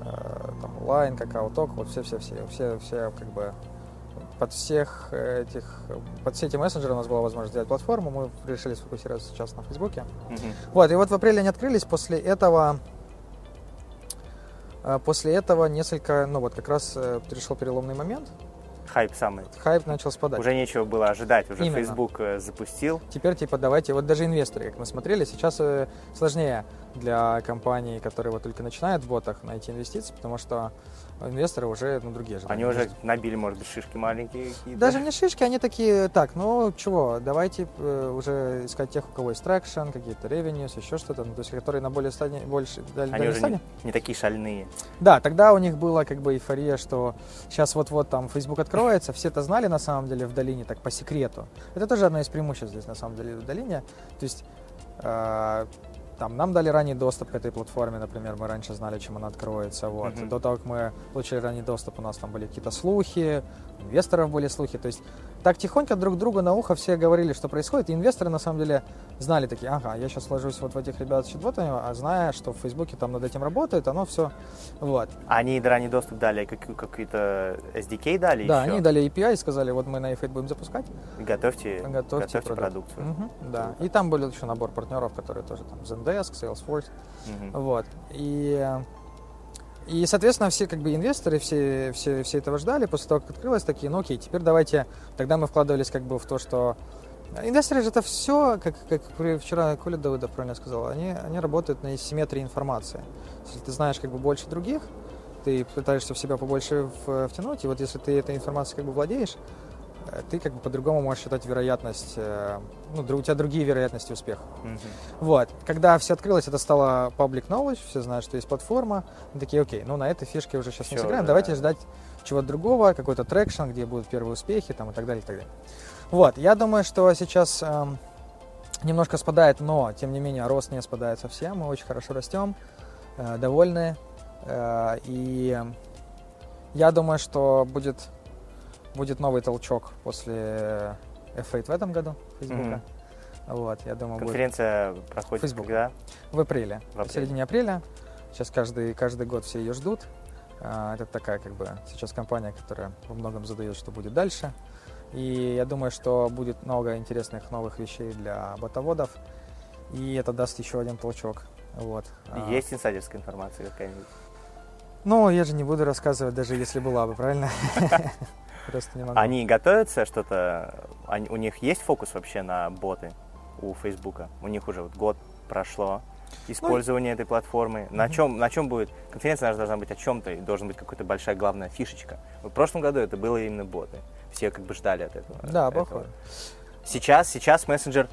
э, там Line, KakaoTalk, вот все-все-все, все, все как бы под всех этих, под все эти мессенджеры у нас была возможность сделать платформу, мы решили сфокусироваться сейчас на Фейсбуке. Мгм. Вот, и вот в апреле они открылись, после этого э, после этого несколько, ну вот как раз э, пришел переломный момент, Хайп самый. хайп начал спадать. Уже нечего было ожидать, уже Именно. Facebook э, запустил. Теперь, типа, давайте, вот даже инвесторы, как мы смотрели, сейчас э, сложнее для компаний, которые вот только начинают в ботах, найти инвестиции, потому что инвесторы уже ну, другие же. Они уже набили, может быть, шишки маленькие какие-то? Даже не шишки, они такие, так, ну чего, давайте э, уже искать тех, у кого есть traction, какие-то revenues, еще что-то, ну, то есть которые на более стадии, больше Они уже не, не такие шальные. Да, тогда у них была как бы эйфория, что сейчас вот-вот там Facebook откроется, *laughs* все это знали на самом деле в долине, так по секрету. Это тоже одно из преимуществ здесь на самом деле в долине. То есть э, там, нам дали ранний доступ к этой платформе, например, мы раньше знали, чем она откроется. Вот. Mm-hmm. До того, как мы получили ранний доступ, у нас там были какие-то слухи, инвесторов были слухи. То есть так тихонько друг другу на ухо все говорили, что происходит. И инвесторы на самом деле знали такие, ага, я сейчас ложусь вот в этих ребят с чат-ботами, а зная, что в Фейсбуке там над этим работает, оно все, вот. Они ранний доступ дали, как, какой-то SDK дали Да, еще? они дали API и сказали, вот мы на iFate будем запускать. Готовьте, готовьте, готовьте продукцию. Угу, да, и там был еще набор партнеров, которые тоже там Zendesk, Salesforce, угу. вот. И и, соответственно, все как бы инвесторы, все, все, все этого ждали. После того, как открылось, такие, ну окей, теперь давайте... Тогда мы вкладывались как бы в то, что... Инвесторы же это все, как, как вчера Коля Давыдов правильно сказал, они, они работают на симметрии информации. Если ты знаешь как бы больше других, ты пытаешься в себя побольше втянуть, и вот если ты этой информацией как бы владеешь, ты как бы по-другому можешь считать вероятность, э, ну, у тебя другие вероятности успеха. Mm-hmm. Вот. Когда все открылось, это стало public knowledge, все знают, что есть платформа. Мы такие, окей, ну на этой фишке уже сейчас все, не сыграем, да. давайте ждать чего-то другого, какой-то traction, где будут первые успехи там, и так далее, и так далее. Вот, я думаю, что сейчас эм, немножко спадает, но, тем не менее, рост не спадает совсем, мы очень хорошо растем, э, довольны, э, и я думаю, что будет будет новый толчок после F8 в этом году Фейсбука. Mm-hmm. Вот, я думаю, Конференция будет... проходит Facebook. когда? В апреле. В, апреле. в середине апреля. Сейчас каждый, каждый год все ее ждут. А, это такая, как бы, сейчас компания, которая во многом задает, что будет дальше. И я думаю, что будет много интересных новых вещей для ботоводов. И это даст еще один толчок. Вот. А. Есть инсайдерская информация какая-нибудь? Ну, я же не буду рассказывать, даже если была бы, правильно? *laughs* Просто не могу. Они готовятся что-то? Они, у них есть фокус вообще на боты у Фейсбука? У них уже вот год прошло использование ну, этой платформы. На mm чем, на чем будет конференция наша должна быть о чем-то и должен быть какая-то большая главная фишечка. В прошлом году это было именно боты. Все как бы ждали от этого. Да, этого. похоже. Сейчас, сейчас мессенджер,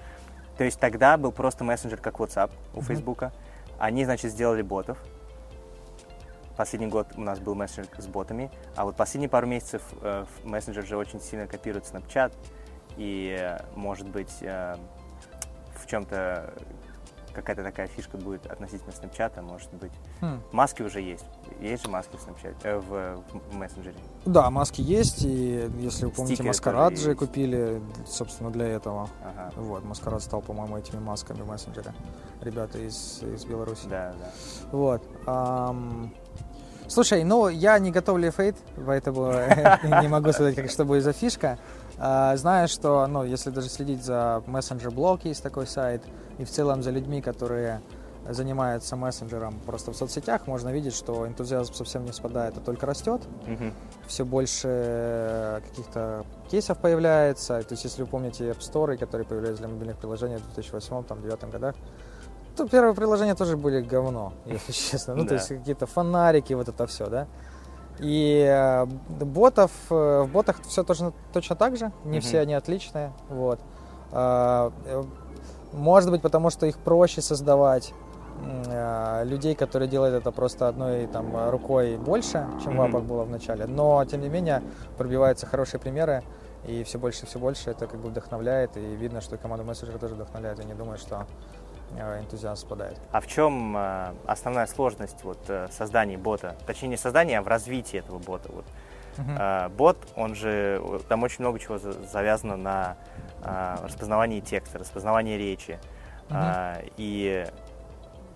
то есть тогда был просто мессенджер как WhatsApp у Фейсбука. Они, значит, сделали ботов, Последний год у нас был мессенджер с ботами, а вот последние пару месяцев э, мессенджер же очень сильно копирует Snapchat, и, э, может быть, э, в чем-то какая-то такая фишка будет относительно Snapchat, может быть. Хм. Маски уже есть. Есть же маски в Snapchat, э, в, в мессенджере. Да, маски есть, и если вы помните, Стикеры Маскарад же купили, собственно, для этого. Ага. Вот, Маскарад стал, по-моему, этими масками в мессенджере. Ребята из, из Беларуси. Да, да. Вот. Um, Слушай, ну я не готовлю фейт, поэтому *laughs* не могу сказать, как что будет за фишка. А, знаю, что, ну, если даже следить за Messenger Block, есть такой сайт, и в целом за людьми, которые занимаются мессенджером просто в соцсетях, можно видеть, что энтузиазм совсем не спадает, а только растет. Все больше каких-то кейсов появляется. То есть, если вы помните App Store, которые появлялись для мобильных приложений в 2008-2009 годах, то первые приложения тоже были говно, если *laughs* честно. Ну, то есть какие-то фонарики, вот это все, да. И э, ботов, э, в ботах все точно, точно так же, не все они отличные, вот. Э, э, может быть, потому что их проще создавать людей, которые делают это просто одной там рукой больше, чем в апах было в начале. Но, тем не менее, пробиваются хорошие примеры, и все больше и все больше это как бы вдохновляет, и видно, что команда мессенджера тоже вдохновляет. Я не думаю, что энтузиазм спадает. А в чем э, основная сложность вот, э, создания бота? Точнее, не создания, а в развитии этого бота. Вот. Uh-huh. Бот, он же, там очень много чего завязано на распознавании текста, распознавании речи. Uh-huh. И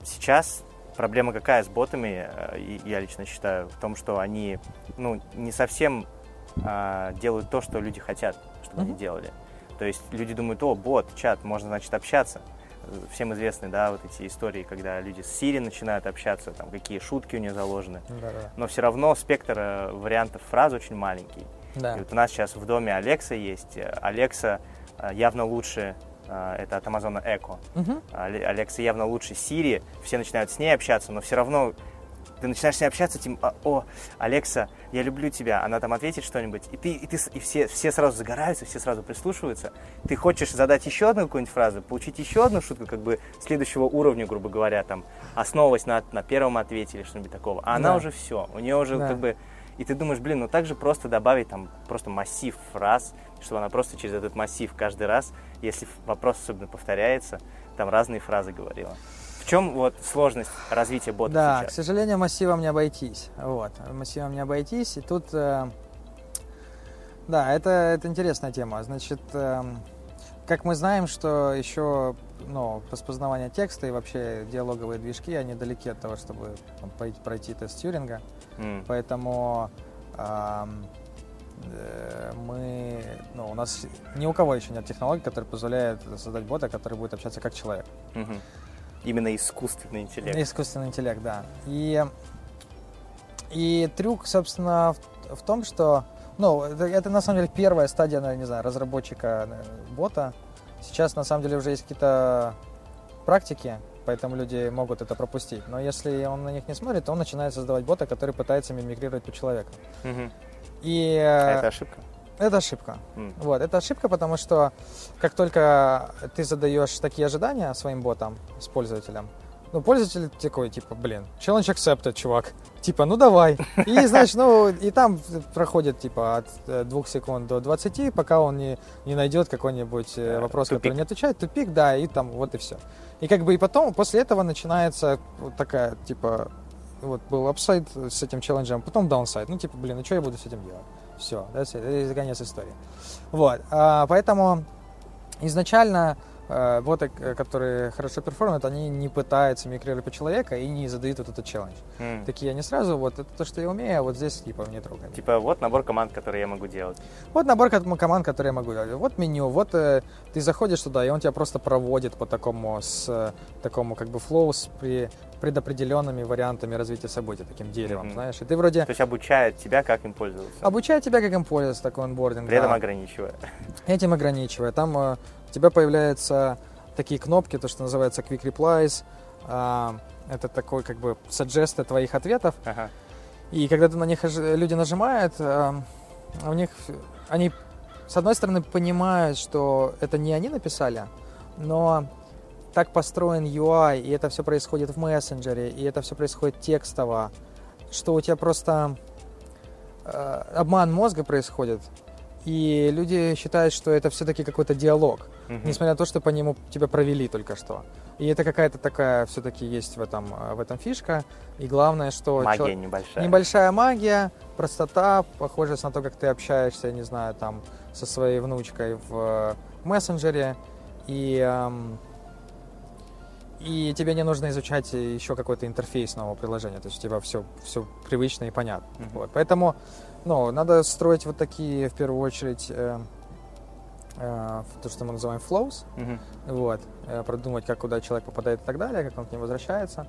сейчас проблема какая с ботами, я лично считаю, в том, что они ну, не совсем делают то, что люди хотят, чтобы uh-huh. они делали. То есть люди думают, о, бот, чат, можно, значит, общаться всем известны, да, вот эти истории, когда люди с Siri начинают общаться, там, какие шутки у нее заложены. Да-да. Но все равно спектр э, вариантов фраз очень маленький. Да. И вот у нас сейчас в доме Алекса есть. Алекса э, явно лучше э, это от Амазона Echo. Угу. Алекса явно лучше Siri, все начинают с ней общаться, но все равно ты начинаешь с ней общаться, типа, о, Алекса, я люблю тебя, она там ответит что-нибудь, и ты, и ты, и все, все сразу загораются, все сразу прислушиваются. Ты хочешь задать еще одну какую-нибудь фразу, получить еще одну шутку, как бы следующего уровня, грубо говоря, там, основываясь на, на первом ответе или что-нибудь такого. А она Да. уже все, у нее уже Да. как бы и ты думаешь, блин, ну так же просто добавить там просто массив фраз, чтобы она просто через этот массив каждый раз, если вопрос особенно повторяется, там разные фразы говорила. В чем вот сложность развития бота Да, к сейчас? сожалению, массивом не обойтись. Вот, массивом не обойтись. И тут, э, да, это, это интересная тема. Значит, эм, как мы знаем, что еще ну, распознавание текста и вообще диалоговые движки, они далеки от того, чтобы там, пойти- пройти тест Тьюринга. М, Поэтому э, мы, ну, у нас ни у кого еще нет технологий, которые позволяют создать бота, который будет общаться как человек. мгм. Именно искусственный интеллект. Искусственный интеллект, да. И, и трюк, собственно, в, в том, что, ну, это, это на самом деле первая стадия, не знаю, разработчика э, бота. Сейчас на самом деле уже есть какие-то практики, поэтому люди могут это пропустить. Но если он на них не смотрит, то он начинает создавать бота, который пытается мимикрировать по человеку. Мгм. И А э, это ошибка. Это ошибка. М. Вот, это ошибка, потому что как только ты задаешь такие ожидания своим ботам с пользователем, ну, пользователь такой, типа, блин, challenge accepted, чувак. Типа, ну давай. И, знаешь, ну, и там проходит, типа, от э, двух секунд до 20, пока он не, не найдет какой-нибудь э, вопрос, тупик. который не отвечает, тупик, да, и там вот и все. И как бы и потом, после этого начинается вот такая, типа, вот был upside с этим челленджем, потом downside. Ну, типа, блин, ну что я буду с этим делать? Все, это конец истории. Вот, а, поэтому изначально э, боты, к- которые хорошо перформят, они не пытаются мигрировать по человека и не задают вот этот челлендж. М. Такие они сразу, вот это то, что я умею, а вот здесь типа не трогай. Типа вот набор команд, которые я могу делать. Вот набор ком- команд, которые я могу делать. Вот меню, вот э, ты заходишь туда, и он тебя просто проводит по такому, с э, такому как бы флоу с при, предопределенными вариантами развития событий, таким деревом, Мгм. знаешь. И ты вроде То есть обучает тебя, как им пользоваться. обучает тебя, как им пользоваться, такой онбординг. При этом да. ограничивая. этим ограничивая. Там э, у тебя появляются такие кнопки, то, что называется Quick Replies. А, это такой как бы саджесты твоих ответов. Ага. И когда ты на них люди нажимают, э, у них они с одной стороны понимают, что это не они написали, но так построен UI, и это все происходит в мессенджере, и это все происходит текстово, что у тебя просто э, обман мозга происходит, и люди считают, что это все-таки какой-то диалог, Мгм. несмотря на то, что по нему тебя провели только что. И это какая-то такая все-таки есть в этом, э, в этом фишка. И главное, что Магия чел- небольшая. Небольшая магия, простота, похожесть на то, как ты общаешься, я не знаю, там, со своей внучкой в э, мессенджере. И, эм, и тебе не нужно изучать еще какой-то интерфейс нового приложения. То есть у тебя все, все привычно и понятно. Мгм. Вот. Поэтому ну, надо строить вот такие, в первую очередь, э, э, то, что мы называем flows. Мгм. Вот, э, продумать, как куда человек попадает и так далее, как он к ним возвращается.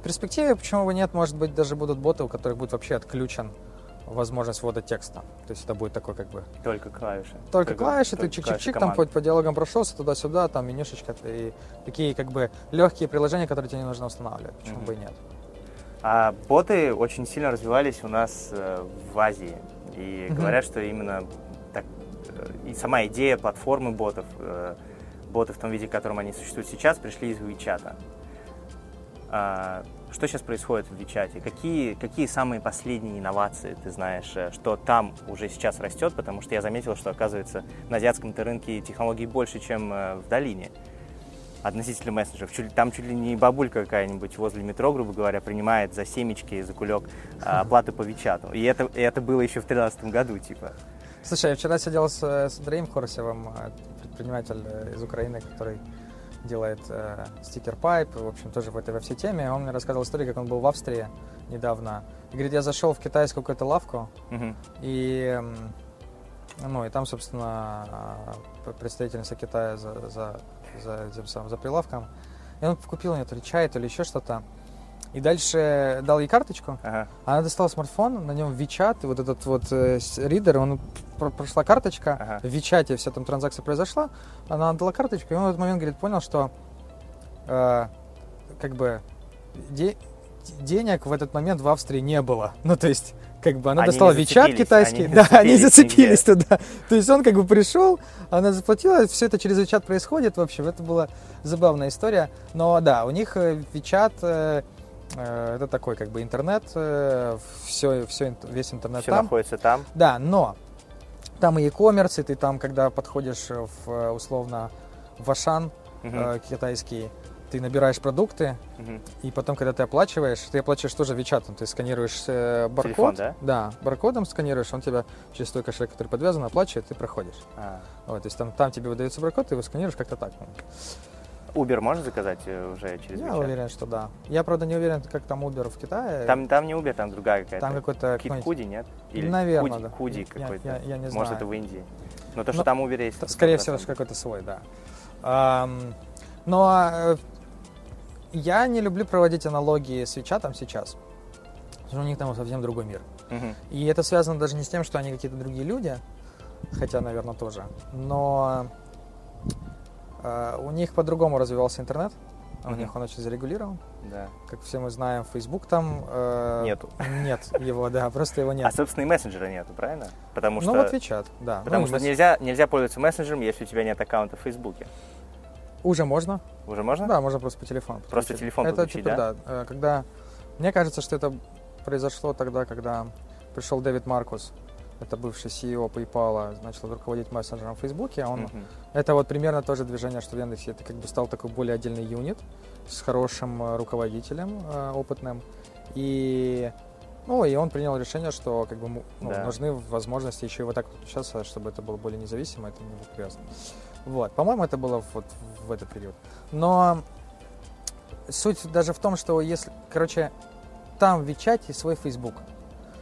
В перспективе, почему бы нет, может быть, даже будут боты, у которых будет вообще отключен возможность ввода текста. То есть это будет такой как бы Только клавиши. только клавиши, ты только клавиши чик-чик-чик, там по, команд. по диалогам прошелся, туда-сюда, там менюшечка, и такие как бы легкие приложения, которые тебе не нужно устанавливать. Почему Мгм. бы и нет? А боты очень сильно развивались у нас э, в Азии. И Мгм. говорят, что именно так, э, и сама идея платформы ботов, э, боты в том виде, в котором они существуют сейчас, пришли из WeChat. Что сейчас происходит в WeChat? Какие, какие самые последние инновации ты знаешь, э, что там уже сейчас растет? Потому что я заметил, что, оказывается, на азиатском рынке технологий больше, чем э, в долине относительно мессенджеров. Чуть там чуть ли не бабулька какая-нибудь возле метро, грубо говоря, принимает за семечки, за кулек а, оплату по Вичату. И это, и это было еще в 2013 году, типа. Слушай, я вчера сидел с, э, с Андреем Хорсевым, э, предприниматель э, из Украины, который делает э, стикер пайп, в общем, тоже в этой во всей теме. Он мне рассказывал историю, как он был в Австрии недавно. И говорит, я зашел в китайскую какую-то лавку, Мгм. и, ну, и там, собственно, э, представительница Китая за, за, за, самым, за прилавком. И он купил у нее то ли чай, то ли еще что-то. И дальше дал ей карточку, Ага. она достала смартфон, на нем WeChat, и вот этот вот э, ридер, он пр- прошла карточка, Ага. в WeChat вся там транзакция произошла, она отдала карточку, и он в этот момент, говорит, понял, что э, как бы де- денег в этот момент в Австрии не было. *laughs* Ну, то есть, как бы она Они достала Вичат китайский, они да, они зацепились зацепились туда. То есть он как бы пришел, она заплатила, все это через Вичат происходит. В общем, это была забавная история. Но да, у них Вичат это такой как бы интернет, все, все, весь интернет Все там. находится там. Да, но там и e-commerce, и ты там, когда подходишь в условно в Ашан э, китайский, ты набираешь продукты, мгм. и потом, когда ты оплачиваешь, ты оплачиваешь тоже Вичатом. Ты сканируешь э, баркод. Телефон, да? Да, баркодом сканируешь, он тебя через твой кошелек, который подвязан, оплачивает, ты проходишь. А. Вот, то есть там, там тебе выдается баркод, ты его сканируешь как-то так. Uber можно заказать э, уже через Я WeChat? уверен, что да. Я, правда, не уверен, как там Uber в Китае. Там, там не Uber, там другая какая-то. Там какой-то... Кит какой-нибудь- Худи, нет? Наверно, Худи, да. Худи Я- какой-то. я- я не Может, знаю. это в Индии. Но то, что Но- там Uber есть. Это Скорее 100%. всего, какой-то свой, да. Ам, но э, я не люблю проводить аналогии с Вичатом сейчас. Потому что у них там совсем другой мир. Мгм. И это связано даже не с тем, что они какие-то другие люди, хотя, наверное, тоже. Но у них по-другому развивался интернет. У них он очень зарегулирован. Да. Как все мы знаем, Facebook там... э, Нету. Нет его, да, просто его А, нет. собственно, и мессенджера нету, правильно? Потому Ну что, вот WeChat, да. потому Ну, что нельзя, нельзя пользоваться мессенджером, если у тебя нет аккаунта в Фейсбуке. Уже можно. Уже можно? Да, можно просто по телефону. Просто телефон Это подключить, типа, да? да. э, Когда... Мне кажется, что это произошло тогда, когда пришел Дэвид Маркус, это бывший CEO PayPal, начал руководить мессенджером в Фейсбуке. Он Мгм. Это вот примерно то же движение, что в Яндексе. Это как бы стал такой более отдельный юнит с хорошим э, руководителем э, опытным. И, ну, и он принял решение, что как бы ну, Да. нужны возможности еще и вот так подключаться, чтобы это было более независимо, это не было привязано. Вот, по-моему, это было вот в этот период. Но суть даже в том, что если, короче, там в Вичате свой Facebook.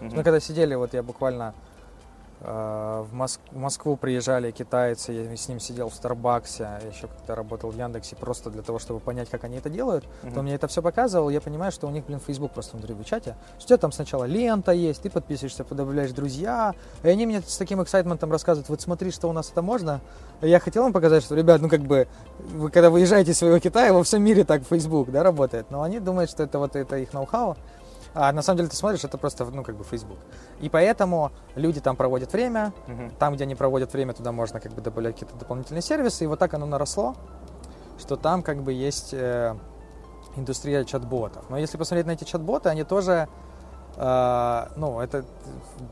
Мгм. Мы когда сидели, вот я буквально в, Моск- в Москву приезжали китайцы, я с ним сидел в Старбаксе, еще когда работал в Яндексе, просто для того, чтобы понять, как они это делают. Мгм. То мне это все показывал, я понимаю, что у них, блин, Facebook просто внутри в чате. У тебя там сначала лента есть, ты подписываешься, добавляешь друзья, и они мне с таким эксайтментом рассказывают, вот смотри, что у нас это можно. И я хотел им показать, что, ребят, ну как бы, вы когда выезжаете из своего Китая, во всем мире так Facebook, да, работает. Но они думают, что это вот это их ноу-хау. А на самом деле ты смотришь, это просто, ну, как бы Facebook. И поэтому люди там проводят время, Мгм. там, где они проводят время, туда можно как бы добавлять какие-то дополнительные сервисы. И вот так оно наросло, что там как бы есть э, индустрия чат-ботов. Но если посмотреть на эти чат-боты, они тоже, э, ну, это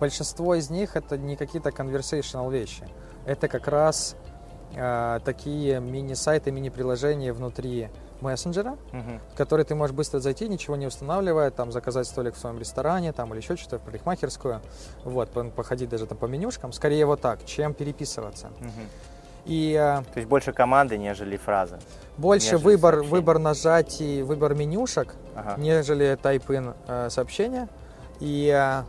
большинство из них это не какие-то conversational вещи. Это как раз э, такие мини-сайты, мини-приложения внутри мессенджера, Мгм. в который ты можешь быстро зайти, ничего не устанавливая, там заказать столик в своем ресторане, там или еще что-то в парикмахерскую, вот, по- походить даже там по менюшкам, скорее вот так, чем переписываться. Мгм. И э, То есть больше команды, нежели фразы. больше Нежели выбор, сообщений. выбор нажатий, выбор менюшек, Ага. нежели type-in э, сообщения. И э,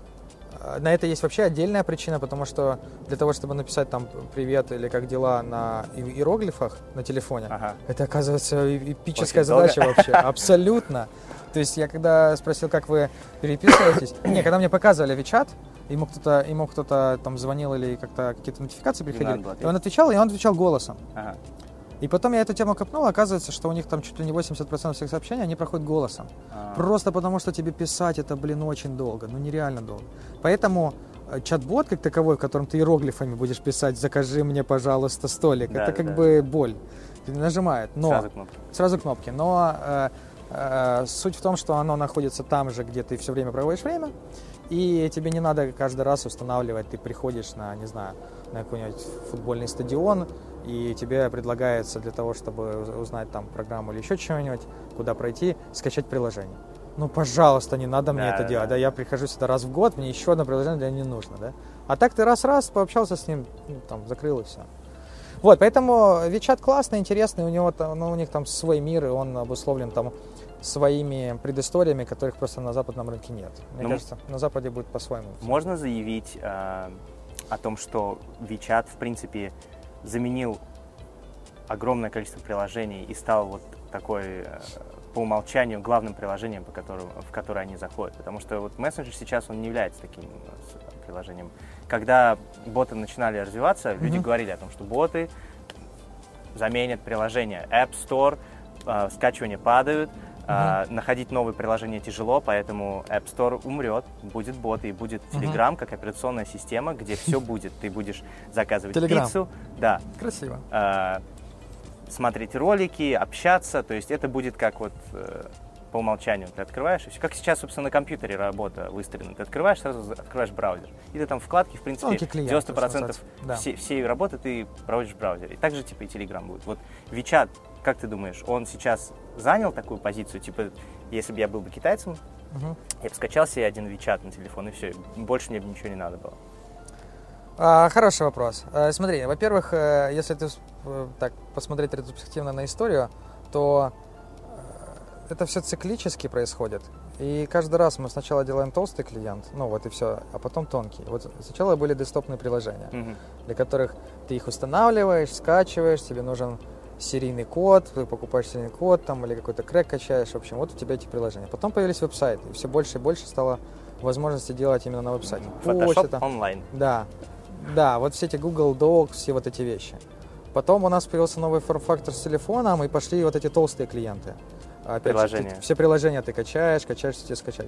на это есть вообще отдельная причина, потому что для того, чтобы написать там привет или как дела на иероглифах на телефоне, Ага. это, оказывается, эпическая Очень долго. задача вообще. *laughs* Абсолютно. То есть я когда спросил, как вы переписываетесь, *coughs* не, когда мне показывали Вичат, ему кто-то, ему кто-то там звонил или как-то какие-то нотификации приходили, и он отвечал, и он отвечал голосом. Ага. И потом я эту тему копнул, оказывается, что у них там чуть ли не 80% всех сообщений, они проходят голосом. А. Просто потому, что тебе писать это, блин, очень долго, ну нереально долго. Поэтому э, чат-бот как таковой, в котором ты иероглифами будешь писать «закажи мне, пожалуйста, столик», Да, это да, как да. бы боль. Ты нажимает, но Сразу кнопка. сразу кнопки. Но э, э, суть в том, что оно находится там же, где ты все время проводишь время, и тебе не надо каждый раз устанавливать. Ты приходишь на, не знаю, на какой-нибудь футбольный стадион, и тебе предлагается для того, чтобы уз- узнать там программу или еще чего-нибудь, куда пройти, скачать приложение. Ну, пожалуйста, не надо мне Да, это да, делать. да. Да, я прихожу сюда раз в год, мне еще одно приложение для не нужно, да. А так ты раз-раз пообщался с ним, ну, там, закрыл и все. Вот, поэтому Вичат классный, интересный, у него там, ну, у них там свой мир, и он обусловлен там своими предысториями, которых просто на западном рынке нет. Мне Ну, кажется, на Западе будет по-своему. Можно заявить э, о том, что WeChat, в принципе, заменил огромное количество приложений и стал вот такой э, по умолчанию главным приложением, по которому, в которое они заходят. Потому что вот мессенджер сейчас он не является таким э, с- приложением. Когда боты начинали развиваться, люди Мгм. говорили о том, что боты заменят приложение. App Store, э, скачивания падают, А, находить новые приложения тяжело, поэтому App Store умрет, будет бот и будет Telegram как операционная система, где *laughs* все будет. Ты будешь заказывать Telegram. пиццу, да, Красиво. а, смотреть ролики, общаться. То есть это будет как вот э, по умолчанию ты открываешь, и все. Как сейчас, собственно, на компьютере работа выстроена. Ты открываешь, сразу открываешь браузер. И ты там вкладки, в принципе, Тонкий клиент, 90% то, что называется. Да. всей, всей работы ты проводишь в браузере. И так же, типа, и Telegram будет. Вот WeChat, как ты думаешь, он сейчас занял такую позицию? Типа, если бы я был бы китайцем, Мгм. я бы скачал себе один WeChat на телефон, и все. Больше мне бы ничего не надо было. А, хороший вопрос. А, смотри, во-первых, э, если ты э, так посмотреть ретроспективно на историю, то это все циклически происходит. И каждый раз мы сначала делаем толстый клиент, ну вот и все, а потом тонкий. Вот сначала были десктопные приложения, Мгм. для которых ты их устанавливаешь, скачиваешь, тебе нужен серийный код, ты покупаешь серийный код там или какой-то крэк качаешь, в общем, вот у тебя эти приложения. Потом появились веб-сайты, и все больше и больше стало возможности делать именно на веб-сайте. Photoshop Почта, онлайн. да, да, вот все эти Google Docs, все вот эти вещи. Потом у нас появился новый форм-фактор с телефоном, и пошли вот эти толстые клиенты. Опять же, Приложения. ты- все приложения ты качаешь, качаешь, все тебе скачать.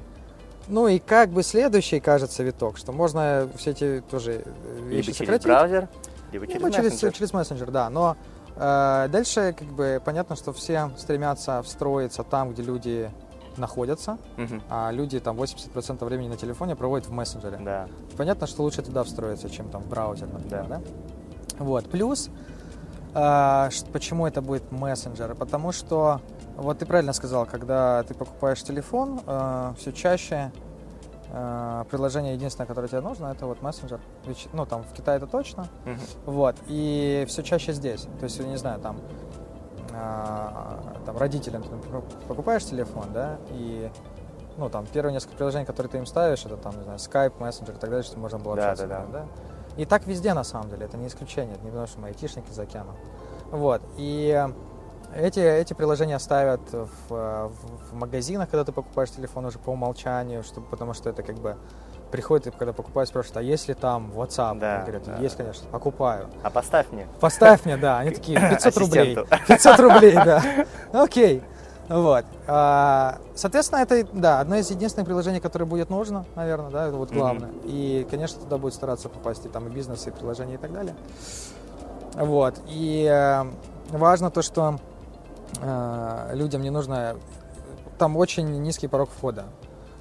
Ну и как бы следующий, кажется, виток, что можно все эти тоже э, Либо вещи через сократить. браузер, либо через Либо через, мессенджер. через мессенджер, да. Но э, дальше как бы понятно, что все стремятся встроиться там, где люди находятся, Мгм. а люди там 80% времени на телефоне проводят в мессенджере. Да. Понятно, что лучше туда встроиться, чем там в браузер, например, Да. да? Вот. Плюс, а, ш- почему это будет мессенджер? Потому что, вот ты правильно сказал, когда ты покупаешь телефон, все чаще а, приложение единственное, которое тебе нужно, это вот мессенджер. Ведь, Ну, там в Китае это точно. Мгм. Вот. И все чаще здесь. То есть, я не знаю, там, а, там родителям ты, например, покупаешь телефон, да, и ну, там, первые несколько приложений, которые ты им ставишь, это там, не знаю, Skype, Messenger и так далее, чтобы можно было Да, общаться. да, с ними, да. И так везде, на самом деле, это не исключение, это не потому, что мы айтишники за океаном. Вот, и эти, эти приложения ставят в, э, в- в магазинах, когда ты покупаешь телефон уже по умолчанию, чтобы, потому что это как бы приходит, и когда покупаешь, спрашивают, а есть ли там WhatsApp? Да, Они говорят, да, есть, конечно, покупаю. А поставь мне. Поставь мне, да. Они такие, 500 рублей. Ассистенту. 500 рублей, да. Окей. Вот. А, Соответственно, это, да, одно из единственных приложений, которое будет нужно, наверное, да, это вот главное. И, конечно, туда будет стараться попасть и там и бизнес, и приложения, и так далее. Вот. И э, важно то, что людям не нужно... Там очень низкий порог входа.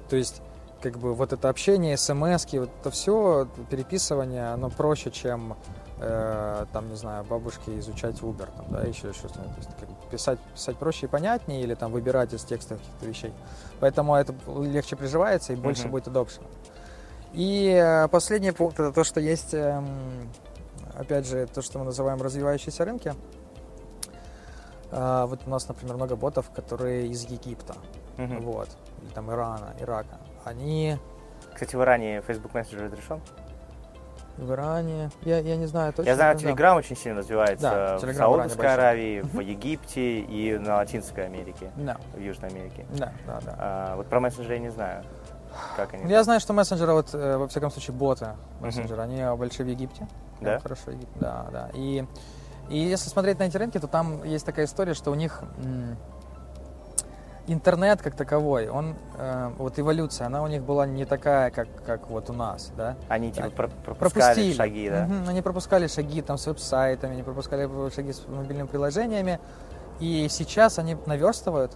То есть, как бы вот это общение, смс вот это все, переписывание, оно проще, чем э, там, не знаю, бабушке изучать Uber, там, да, еще что-то. То есть, как бы писать, писать проще и понятнее, или там выбирать из текста каких-то вещей. Поэтому это легче приживается и больше Мгм. будет adoption. И э, последний пункт это то, что есть, эм, опять же, то, что мы называем развивающиеся рынки. А, вот у нас, например, много ботов, которые из Египта, Мгм. вот, или там Ирана, Ирака. Они Кстати, в Иране Facebook Messenger разрешен? в Иране, я, я не знаю точно. Я знаю, да. Telegram очень сильно развивается Да, в Саудовской. Аравии, в Египте и на Латинской Америке, Да, в Южной Америке. да, да, да. А, вот про мессенджеры я не знаю, как они. Я знаю, что мессенджеры, вот, э, во всяком случае, боты мессенджеры, они большие в Египте. Да? Хорошо, да, да. И, и если смотреть на эти рынки, то там есть такая история, что у них интернет как таковой, он, э, вот эволюция, она у них была не такая, как, как вот у нас, да. Они типа про- пропускали пропустили. шаги, да? Мгм, Они пропускали шаги там с веб-сайтами, они пропускали шаги с мобильными приложениями. И сейчас они наверстывают.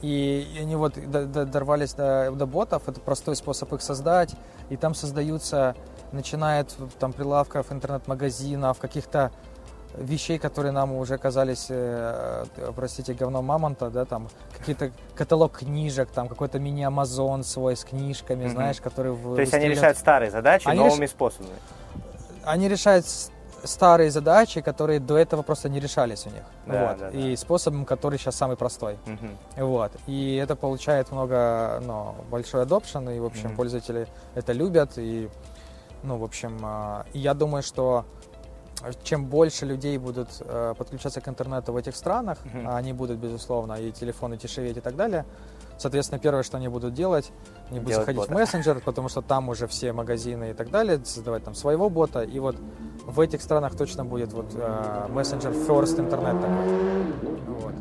И они вот дорвались до, до ботов, это простой способ их создать. И там создаются, начиная от там прилавков, интернет-магазинов, каких-то вещей, которые нам уже казались, э, э, простите, говном мамонта, да, там какие-то каталог книжек, там какой-то мини-амазон свой с книжками, Мгм. знаешь, который в- То есть они решают старые задачи Они новыми способами. они решают старые задачи, которые до этого просто не решались у них. Да, вот. да, да. И способом, который сейчас самый простой. Мгм. Вот. И это получает много, ну, большой adoption, и, в общем, Мгм. пользователи это любят. И, ну, в общем, и я думаю, что чем больше людей будут э, подключаться к интернету в этих странах, Мгм. а они будут, безусловно, и телефоны дешеветь и так далее, соответственно, первое, что они будут делать, они будут Делать заходить бота. в мессенджер, потому что там уже все магазины и так далее, создавать там своего бота, и вот в этих странах точно будет вот э, мессенджер first интернет такой. Вот.